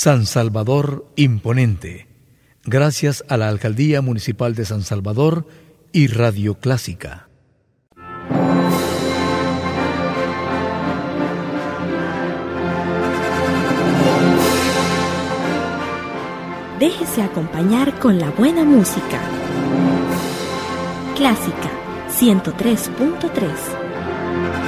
San Salvador Imponente, gracias a la Alcaldía Municipal de San Salvador y Radio Clásica. Déjese acompañar con la buena música. Clásica 103.3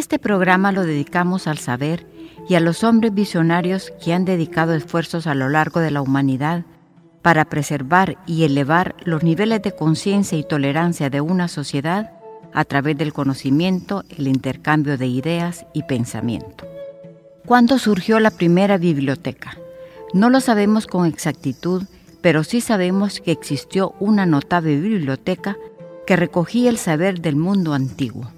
Este programa lo dedicamos al saber y a los hombres visionarios que han dedicado esfuerzos a lo largo de la humanidad para preservar y elevar los niveles de conciencia y tolerancia de una sociedad a través del conocimiento, el intercambio de ideas y pensamiento. ¿Cuándo surgió la primera biblioteca? No lo sabemos con exactitud, pero sí sabemos que existió una notable biblioteca que recogía el saber del mundo antiguo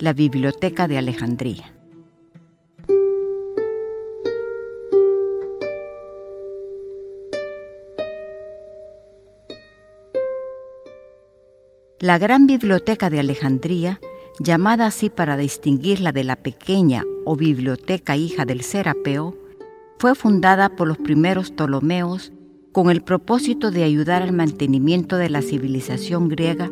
la Biblioteca de Alejandría. La gran biblioteca de Alejandría, llamada así para distinguirla de la pequeña o biblioteca hija del Serapeo, fue fundada por los primeros Ptolomeos con el propósito de ayudar al mantenimiento de la civilización griega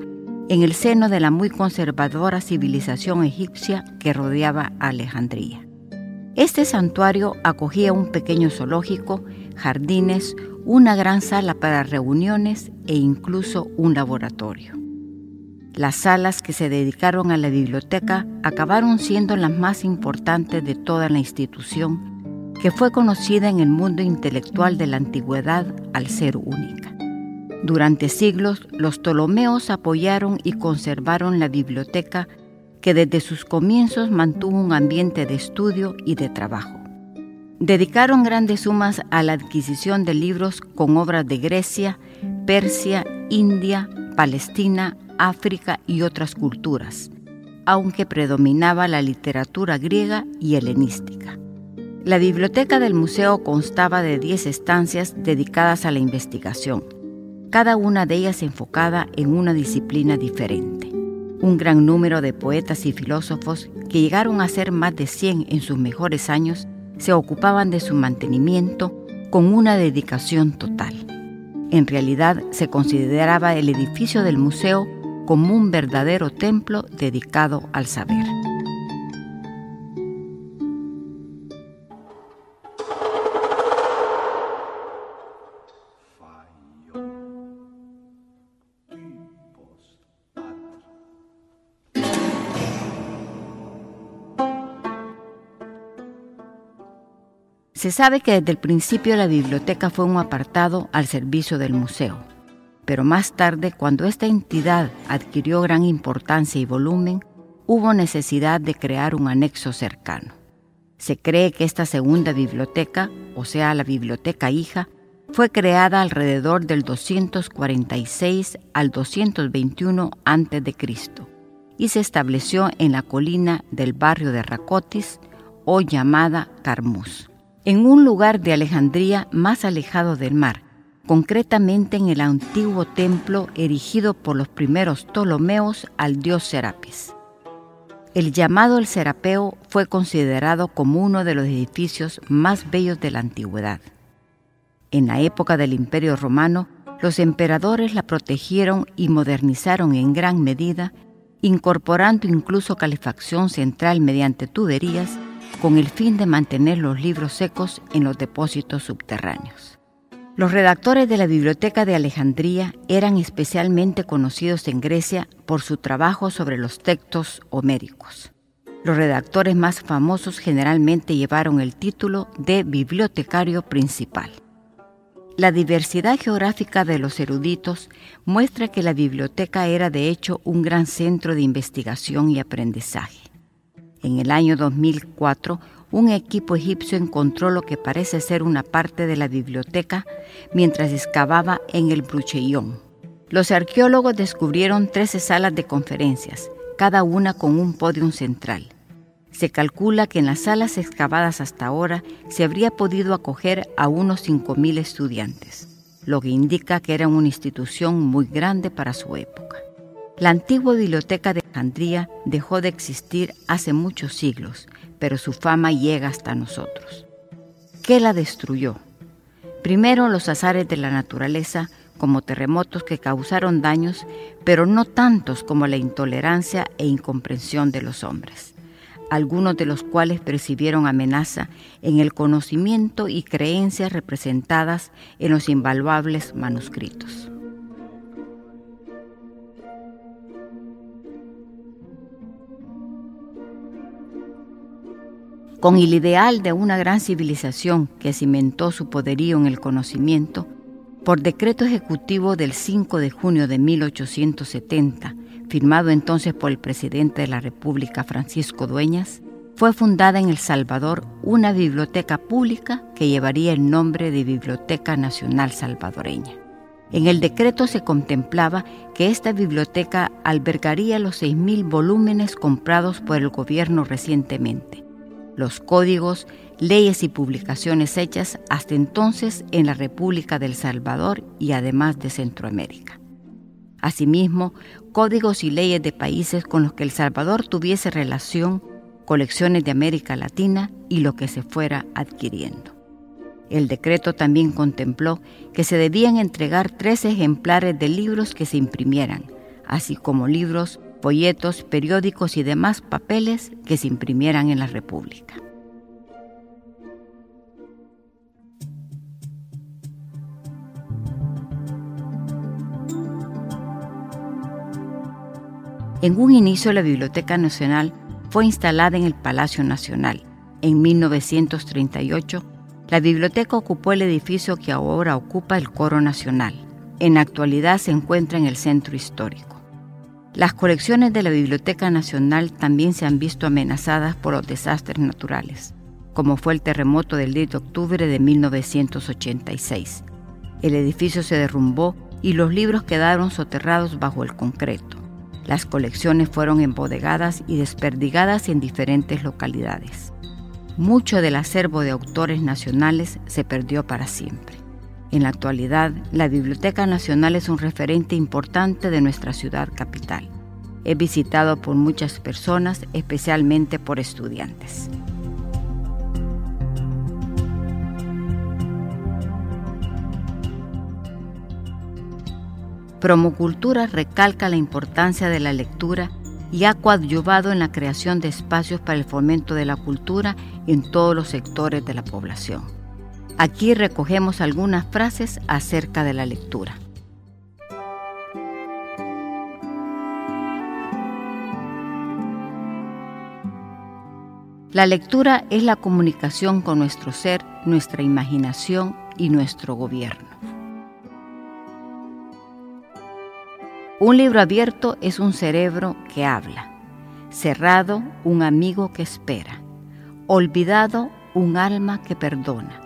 en el seno de la muy conservadora civilización egipcia que rodeaba Alejandría. Este santuario acogía un pequeño zoológico, jardines, una gran sala para reuniones e incluso un laboratorio. Las salas que se dedicaron a la biblioteca acabaron siendo las más importantes de toda la institución, que fue conocida en el mundo intelectual de la antigüedad al ser única. Durante siglos, los Ptolomeos apoyaron y conservaron la biblioteca que desde sus comienzos mantuvo un ambiente de estudio y de trabajo. Dedicaron grandes sumas a la adquisición de libros con obras de Grecia, Persia, India, Palestina, África y otras culturas, aunque predominaba la literatura griega y helenística. La biblioteca del museo constaba de 10 estancias dedicadas a la investigación, cada una de ellas enfocada en una disciplina diferente. Un gran número de poetas y filósofos, que llegaron a ser más de 100 en sus mejores años, se ocupaban de su mantenimiento con una dedicación total. En realidad se consideraba el edificio del museo como un verdadero templo dedicado al saber. Se sabe que desde el principio la biblioteca fue un apartado al servicio del museo, pero más tarde, cuando esta entidad adquirió gran importancia y volumen, hubo necesidad de crear un anexo cercano. Se cree que esta segunda biblioteca, o sea, la biblioteca hija, fue creada alrededor del 246 al 221 a.C. y se estableció en la colina del barrio de Racotis, hoy llamada Carmuz en un lugar de Alejandría más alejado del mar, concretamente en el antiguo templo erigido por los primeros Ptolomeos al dios Serapis. El llamado el Serapeo fue considerado como uno de los edificios más bellos de la antigüedad. En la época del Imperio Romano, los emperadores la protegieron y modernizaron en gran medida, incorporando incluso calefacción central mediante tuberías con el fin de mantener los libros secos en los depósitos subterráneos. Los redactores de la Biblioteca de Alejandría eran especialmente conocidos en Grecia por su trabajo sobre los textos homéricos. Los redactores más famosos generalmente llevaron el título de bibliotecario principal. La diversidad geográfica de los eruditos muestra que la biblioteca era de hecho un gran centro de investigación y aprendizaje. En el año 2004, un equipo egipcio encontró lo que parece ser una parte de la biblioteca mientras excavaba en el Bruchellón. Los arqueólogos descubrieron 13 salas de conferencias, cada una con un podium central. Se calcula que en las salas excavadas hasta ahora se habría podido acoger a unos 5.000 estudiantes, lo que indica que era una institución muy grande para su época. La antigua biblioteca de Alejandría dejó de existir hace muchos siglos, pero su fama llega hasta nosotros. ¿Qué la destruyó? Primero los azares de la naturaleza, como terremotos que causaron daños, pero no tantos como la intolerancia e incomprensión de los hombres algunos de los cuales percibieron amenaza en el conocimiento y creencias representadas en los invaluables manuscritos. Con el ideal de una gran civilización que cimentó su poderío en el conocimiento, por decreto ejecutivo del 5 de junio de 1870, firmado entonces por el presidente de la República Francisco Dueñas, fue fundada en El Salvador una biblioteca pública que llevaría el nombre de Biblioteca Nacional Salvadoreña. En el decreto se contemplaba que esta biblioteca albergaría los 6.000 volúmenes comprados por el gobierno recientemente, los códigos, leyes y publicaciones hechas hasta entonces en la República del Salvador y además de Centroamérica. Asimismo, códigos y leyes de países con los que El Salvador tuviese relación, colecciones de América Latina y lo que se fuera adquiriendo. El decreto también contempló que se debían entregar tres ejemplares de libros que se imprimieran, así como libros, folletos, periódicos y demás papeles que se imprimieran en la República. En un inicio la Biblioteca Nacional fue instalada en el Palacio Nacional. En 1938, la biblioteca ocupó el edificio que ahora ocupa el Coro Nacional. En la actualidad se encuentra en el centro histórico. Las colecciones de la Biblioteca Nacional también se han visto amenazadas por los desastres naturales, como fue el terremoto del 10 de octubre de 1986. El edificio se derrumbó y los libros quedaron soterrados bajo el concreto. Las colecciones fueron embodegadas y desperdigadas en diferentes localidades. Mucho del acervo de autores nacionales se perdió para siempre. En la actualidad, la Biblioteca Nacional es un referente importante de nuestra ciudad capital. Es visitado por muchas personas, especialmente por estudiantes. Promocultura recalca la importancia de la lectura y ha coadyuvado en la creación de espacios para el fomento de la cultura en todos los sectores de la población. Aquí recogemos algunas frases acerca de la lectura. La lectura es la comunicación con nuestro ser, nuestra imaginación y nuestro gobierno. Un libro abierto es un cerebro que habla, cerrado un amigo que espera, olvidado un alma que perdona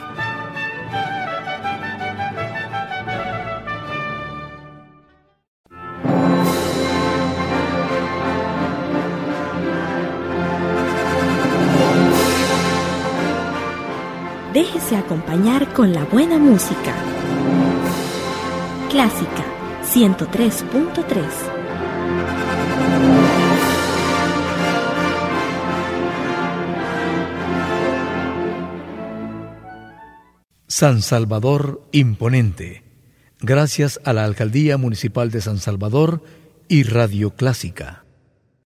acompañar con la buena música. Clásica 103.3 San Salvador Imponente. Gracias a la Alcaldía Municipal de San Salvador y Radio Clásica.